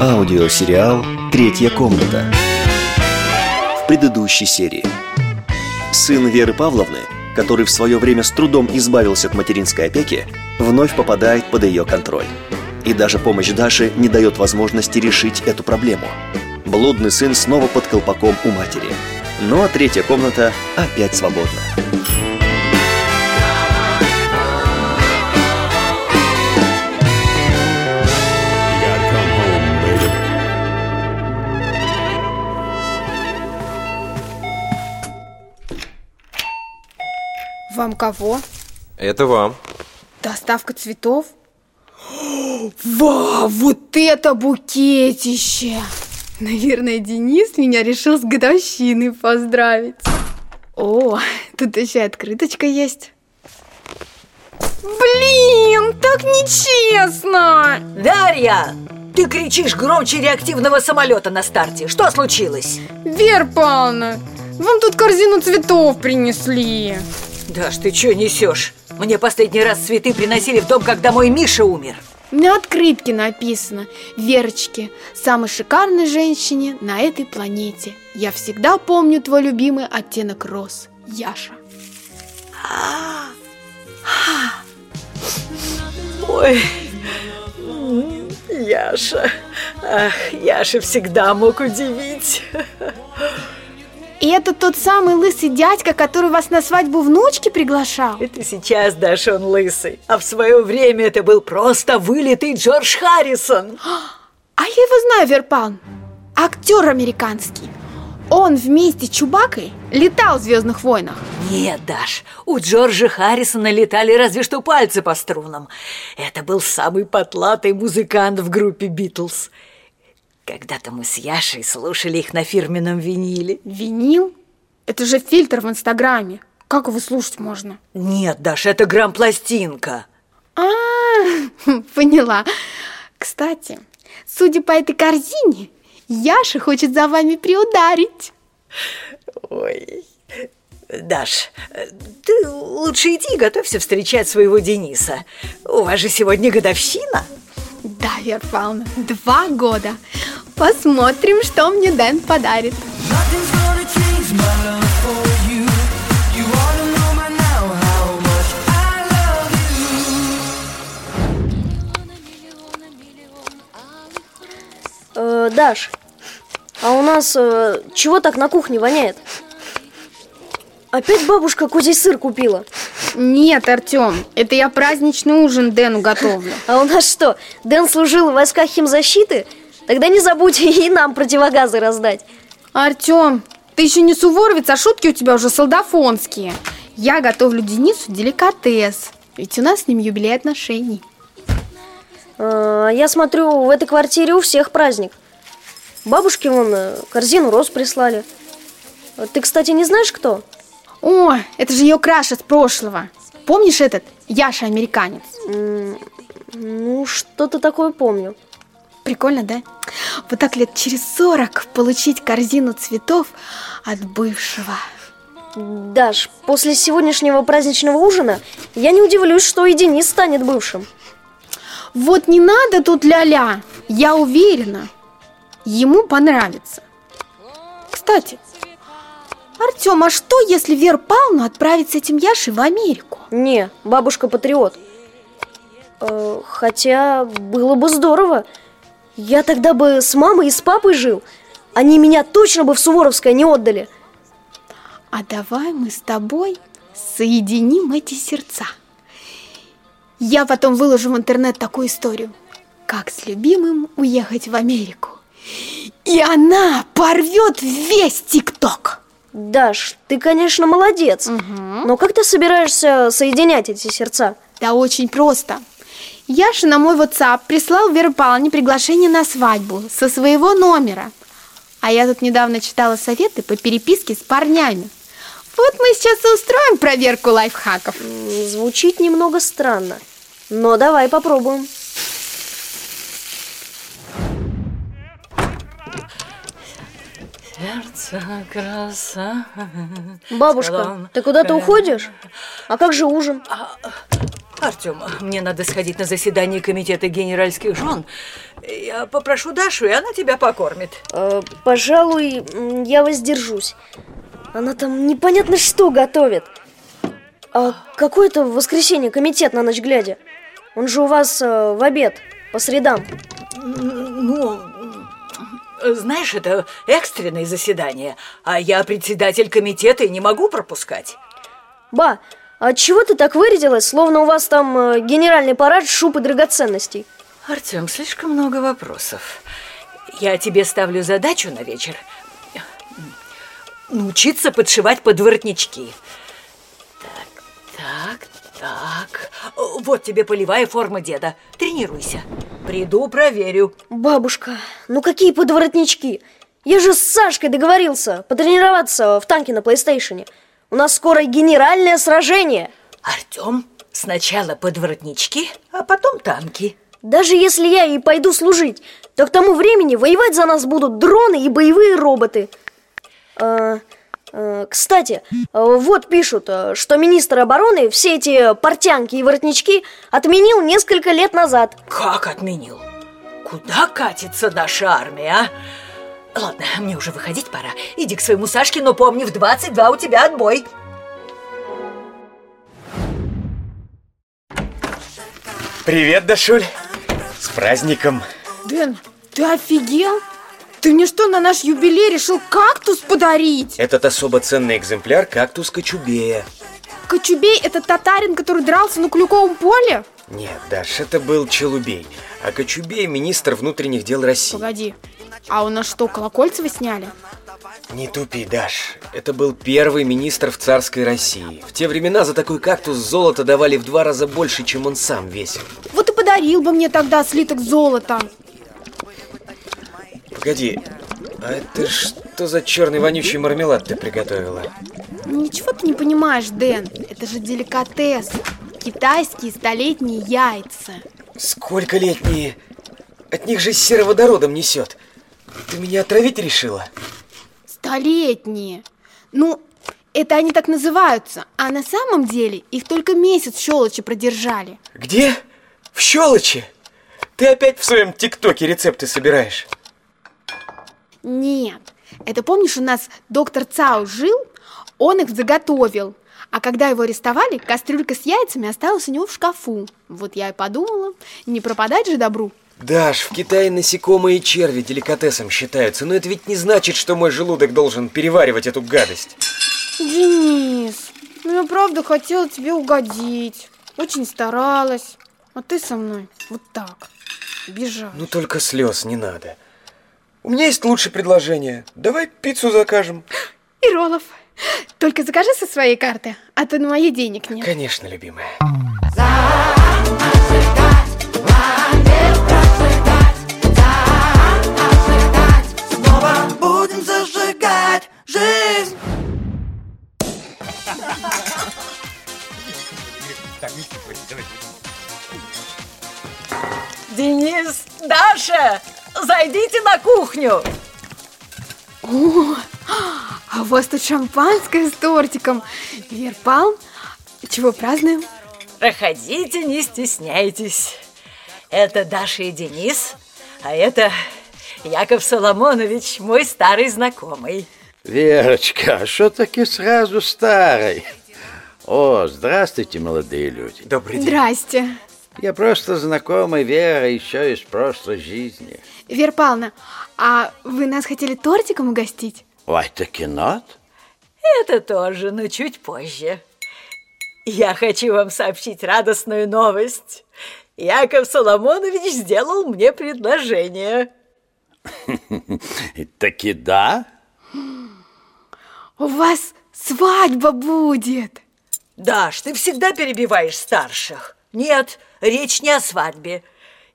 Аудиосериал «Третья комната». В предыдущей серии. Сын Веры Павловны, который в свое время с трудом избавился от материнской опеки, вновь попадает под ее контроль. И даже помощь Даши не дает возможности решить эту проблему. Блудный сын снова под колпаком у матери. Ну а третья комната опять свободна. Вам кого? Это вам. Доставка цветов? Вау, вот это букетище! Наверное, Денис меня решил с годовщиной поздравить. О, тут еще и открыточка есть. Блин, так нечестно! Дарья! Ты кричишь громче реактивного самолета на старте. Что случилось? Вера Павловна, вам тут корзину цветов принесли. Даш, ты что несешь? Мне последний раз цветы приносили в дом, когда мой Миша умер. На открытке написано Верочке, самой шикарной женщине на этой планете Я всегда помню твой любимый оттенок роз Яша Ой, Яша. Ах, Яша всегда мог удивить. И это тот самый лысый дядька, который вас на свадьбу внучки приглашал? Это сейчас, Даша, он лысый. А в свое время это был просто вылитый Джордж Харрисон. А я его знаю, Верпан Актер американский Он вместе с Чубакой летал в «Звездных войнах» Нет, Даш, у Джорджа Харрисона летали разве что пальцы по струнам. Это был самый потлатый музыкант в группе «Битлз». Когда-то мы с Яшей слушали их на фирменном виниле. Винил? Это же фильтр в Инстаграме Как его слушать можно? Нет, Даш, это грамм-пластинка. А, поняла. Кстати, судя по этой корзине, Яша хочет за вами приударить. Ой, Даш, ты лучше иди и готовься встречать своего Дениса. У вас же сегодня годовщина. Да, Вера Павловна, два года. Посмотрим, что мне Дэн подарит. Э, Даш, а у нас э, чего так на кухне воняет? Опять бабушка козий сыр купила. Нет, Артем, это я праздничный ужин Дэну готовлю. А у нас что, Дэн служил в войсках химзащиты? Тогда не забудь и нам противогазы раздать. Артем, ты еще не суворовец, а шутки у тебя уже солдафонские. Я готовлю Денису деликатес, ведь у нас с ним юбилей отношений. Э, я смотрю, в этой квартире у всех праздник. Бабушке вон э, корзину роз прислали. Э, Ты, кстати, не знаешь, кто? О, это же ее краша с прошлого. Помнишь этот Яша американец? Ну, что-то такое помню. Прикольно, да? Вот так лет через сорок получить корзину цветов от бывшего. Даш, после сегодняшнего праздничного ужина я не удивлюсь, что и Денис станет бывшим. Вот не надо тут ля-ля, я уверена, ему понравится. Кстати, Артем, а что, если Вера Павловна отправит с этим Яшей в Америку? Не, бабушка патриот. Э, хотя было бы здорово. Я тогда бы с мамой и с папой жил. Они меня точно бы в Суворовское не отдали. А давай мы с тобой соединим эти сердца. Я потом выложу в интернет такую историю. Как с любимым уехать в Америку. И она порвет весь ТикТок. Даш, ты, конечно, молодец. Но как ты собираешься соединять эти сердца? Да очень просто. Яша на мой WhatsApp прислал Вере Павловне приглашение на свадьбу со своего номера. А я тут недавно читала советы по переписке с парнями. Вот мы сейчас и устроим проверку лайфхаков. Звучит немного странно. Но давай попробуем. Сердце краса. Бабушка, ты куда-то уходишь? А как же ужин? Артем, мне надо сходить на заседание комитета генеральских жен. Я попрошу Дашу, и она тебя покормит. Э, пожалуй, я воздержусь. Она там непонятно что готовит. А какое это воскресенье комитет на ночь глядя? Он же у вас э, в обед, по средам. Ну, знаешь, это экстренное заседание, а я председатель комитета и не могу пропускать. Ба, а чего ты так вырядилась, словно у вас там э, генеральный парад шуб и драгоценностей? Артем, слишком много вопросов. Я тебе ставлю задачу на вечер. Научиться подшивать подворотнички. Так, так, так. Вот тебе полевая форма деда. Тренируйся. Приду, проверю. Бабушка, ну какие подворотнички? Я же с Сашкой договорился потренироваться в танке на плейстейшене. У нас скоро генеральное сражение. Артем, сначала подворотнички, а потом танки. Даже если я и пойду служить, то к тому времени воевать за нас будут дроны и боевые роботы. А, а, кстати, а, вот пишут, а, что министр обороны все эти портянки и воротнички отменил несколько лет назад. Как отменил? Куда катится наша армия, а? Ладно, мне уже выходить пора. Иди к своему Сашке, но помни, в 22 у тебя отбой. Привет, Дашуль! С праздником! Дэн, ты офигел? Ты мне что, на наш юбилей решил кактус подарить? Этот особо ценный экземпляр кактус кочубея. Кочубей – это татарин, который дрался на Клюковом поле? Нет, Даш, это был Челубей. А Кочубей – министр внутренних дел России. Погоди, а у нас что, Колокольцева сняли? Не тупи, Даш. Это был первый министр в царской России. В те времена за такой кактус золото давали в два раза больше, чем он сам весил. Вот и подарил бы мне тогда слиток золота. Погоди, а это что за черный вонючий мармелад ты приготовила? Ничего ты не понимаешь, Дэн. Это же деликатес. Китайские столетние яйца. Сколько летние? От них же сероводородом несет. Ты меня отравить решила? Столетние. Ну, это они так называются. А на самом деле их только месяц в щелочи продержали. Где? В щелочи? Ты опять в своем тиктоке рецепты собираешь? Нет. Это помнишь, у нас доктор Цау жил, он их заготовил. А когда его арестовали, кастрюлька с яйцами осталась у него в шкафу. Вот я и подумала, не пропадать же добру. Даш, в Китае насекомые и черви деликатесом считаются, но это ведь не значит, что мой желудок должен переваривать эту гадость. Денис, ну я правда хотела тебе угодить. Очень старалась. А ты со мной вот так, бежал. Ну только слез не надо. У меня есть лучшее предложение. Давай пиццу закажем. И роллов. Только закажи со своей карты, а то на моей денег нет. Конечно, любимая. Денис, Даша, зайдите на кухню. О, а у вас тут шампанское с тортиком. Верпал, чего празднуем? Проходите, не стесняйтесь. Это Даша и Денис, а это Яков Соломонович, мой старый знакомый. Верочка, а что таки сразу старый? О, здравствуйте, молодые люди. Добрый день. Здрасте. Я просто знакомый Вера еще из прошлой жизни. Вера Павловна, а вы нас хотели тортиком угостить? Ой, таки not? Это тоже, но чуть позже. Я хочу вам сообщить радостную новость. Яков Соломонович сделал мне предложение. Таки да? У вас свадьба будет. Даш, ты всегда перебиваешь старших. Нет, речь не о свадьбе.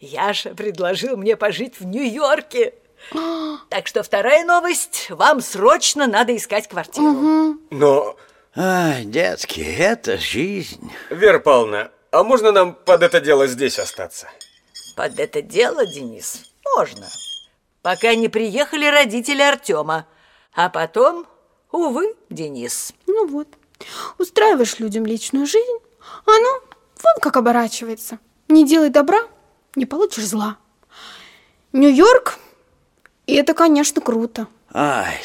Яша предложил мне пожить в Нью-Йорке. Так что вторая новость. Вам срочно надо искать квартиру. Но, Ай, детки, это жизнь. Вера Павловна, а можно нам под это дело здесь остаться? Под это дело, Денис, можно. Пока не приехали родители Артема. А потом, увы, Денис. Ну вот, устраиваешь людям личную жизнь, а оно вон как оборачивается. Не делай добра, не получишь зла. Нью-Йорк, и это, конечно, круто. Ай,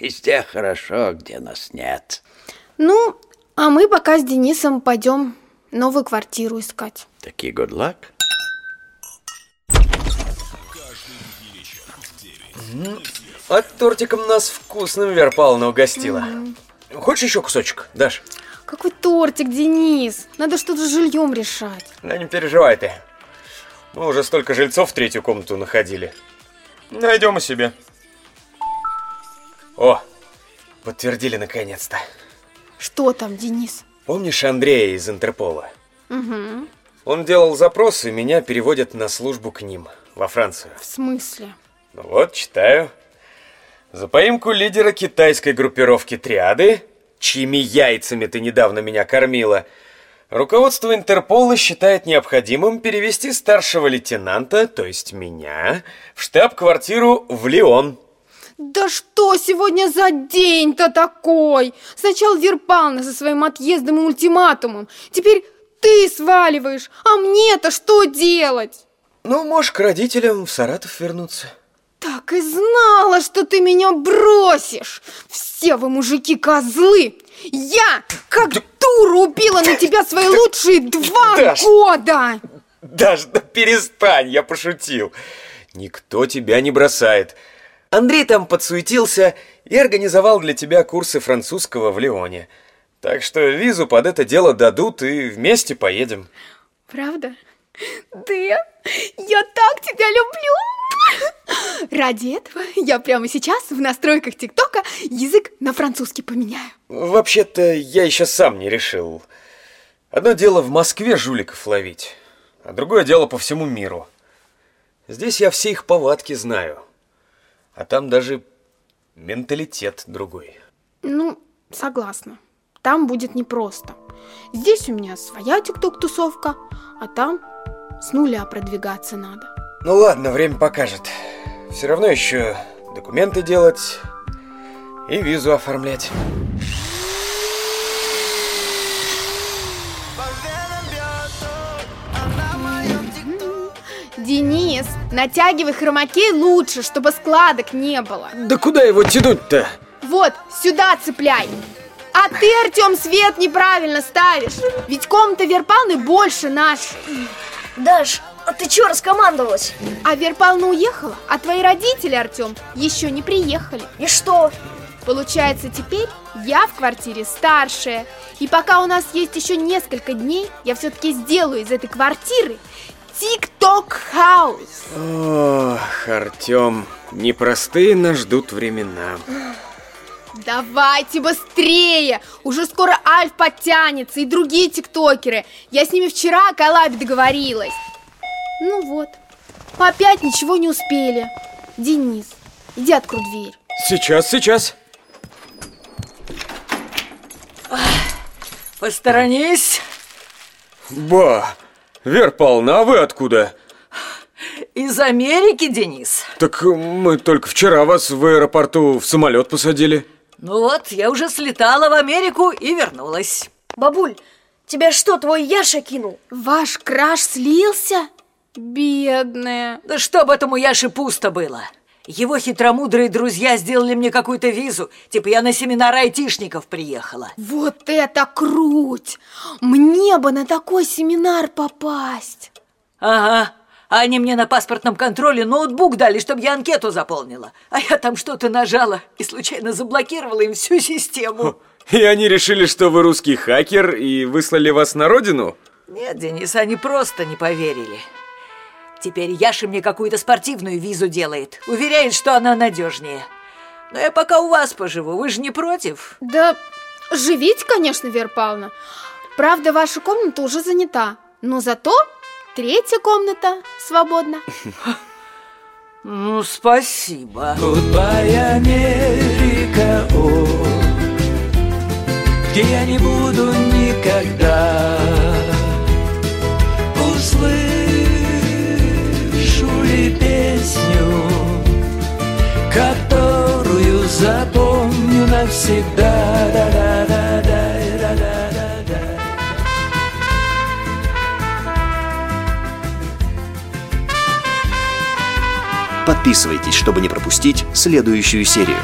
везде хорошо, где нас нет. Ну, а мы пока с Денисом пойдем новую квартиру искать. Таки good luck. А тортиком нас вкусным Вера Павловна угостила. Хочешь еще кусочек, Даш? Какой тортик, Денис? Надо что-то с жильем решать. Да не переживай ты. Мы уже столько жильцов в третью комнату находили. Найдем и себе. О, подтвердили наконец-то. Что там, Денис? Помнишь Андрея из Интерпола? Угу. Он делал запрос, и меня переводят на службу к ним, во Францию. В смысле? Ну вот, читаю. За поимку лидера китайской группировки «Триады», чьими яйцами ты недавно меня кормила, руководство Интерпола считает необходимым перевести старшего лейтенанта, то есть меня, в штаб-квартиру в Лион. Да что сегодня за день-то такой? Сначала Верпална со своим отъездом и ультиматумом. Теперь ты сваливаешь, а мне-то что делать? Ну, можешь к родителям в Саратов вернуться. Так и знала, что ты меня бросишь. Все вы мужики козлы. Я, как дура, убила на тебя свои лучшие два Даш. года. Даже да перестань, я пошутил. Никто тебя не бросает. Андрей там подсуетился и организовал для тебя курсы французского в Лионе. Так что визу под это дело дадут и вместе поедем. Правда? Дэн, я так тебя люблю. Ради этого я прямо сейчас в настройках ТикТока язык на французский поменяю. Вообще-то я еще сам не решил. Одно дело в Москве жуликов ловить, а другое дело по всему миру. Здесь я все их повадки знаю, а там даже менталитет другой. Ну, согласна. Там будет непросто. Здесь у меня своя тикток-тусовка, а там с нуля продвигаться надо. Ну ладно, время покажет. Все равно еще документы делать и визу оформлять. Денис, натягивай хромакей лучше, чтобы складок не было. Да куда его тянуть-то? Вот, сюда цепляй. А ты, Артем, свет неправильно ставишь. Ведь комната Верпалны больше нашей. Даш, а ты чё раскомандовалась? А Верпална уехала, а твои родители, Артем, еще не приехали. И что? Получается, теперь я в квартире старшая. И пока у нас есть еще несколько дней, я все-таки сделаю из этой квартиры ТикТок-хаус. Ох, Артем, непростые нас ждут времена. Давайте быстрее! Уже скоро Альф подтянется и другие тиктокеры. Я с ними вчера о коллабе договорилась. Ну вот, опять ничего не успели. Денис, иди открой дверь. Сейчас, сейчас. Посторонись. Ба, Вер Павловна, а вы откуда? Из Америки, Денис. Так мы только вчера вас в аэропорту в самолет посадили. Ну вот, я уже слетала в Америку и вернулась. Бабуль, тебя что, твой Яша кинул? Ваш краш слился? Бедная. Да чтоб этому Яше пусто было. Его хитромудрые друзья сделали мне какую-то визу. Типа я на семинар айтишников приехала. Вот это круть! Мне бы на такой семинар попасть. Ага. А они мне на паспортном контроле ноутбук дали, чтобы я анкету заполнила. А я там что-то нажала и случайно заблокировала им всю систему. И они решили, что вы русский хакер и выслали вас на родину? Нет, Денис, они просто не поверили. Теперь Яша мне какую-то спортивную визу делает. Уверяет, что она надежнее. Но я пока у вас поживу, вы же не против? Да живите, конечно, Вера Павловна. Правда, ваша комната уже занята. Но зато третья комната свободна. Ну, спасибо. Goodbye, Америка, о, где я не буду никогда. Подписывайтесь, чтобы не пропустить следующую серию.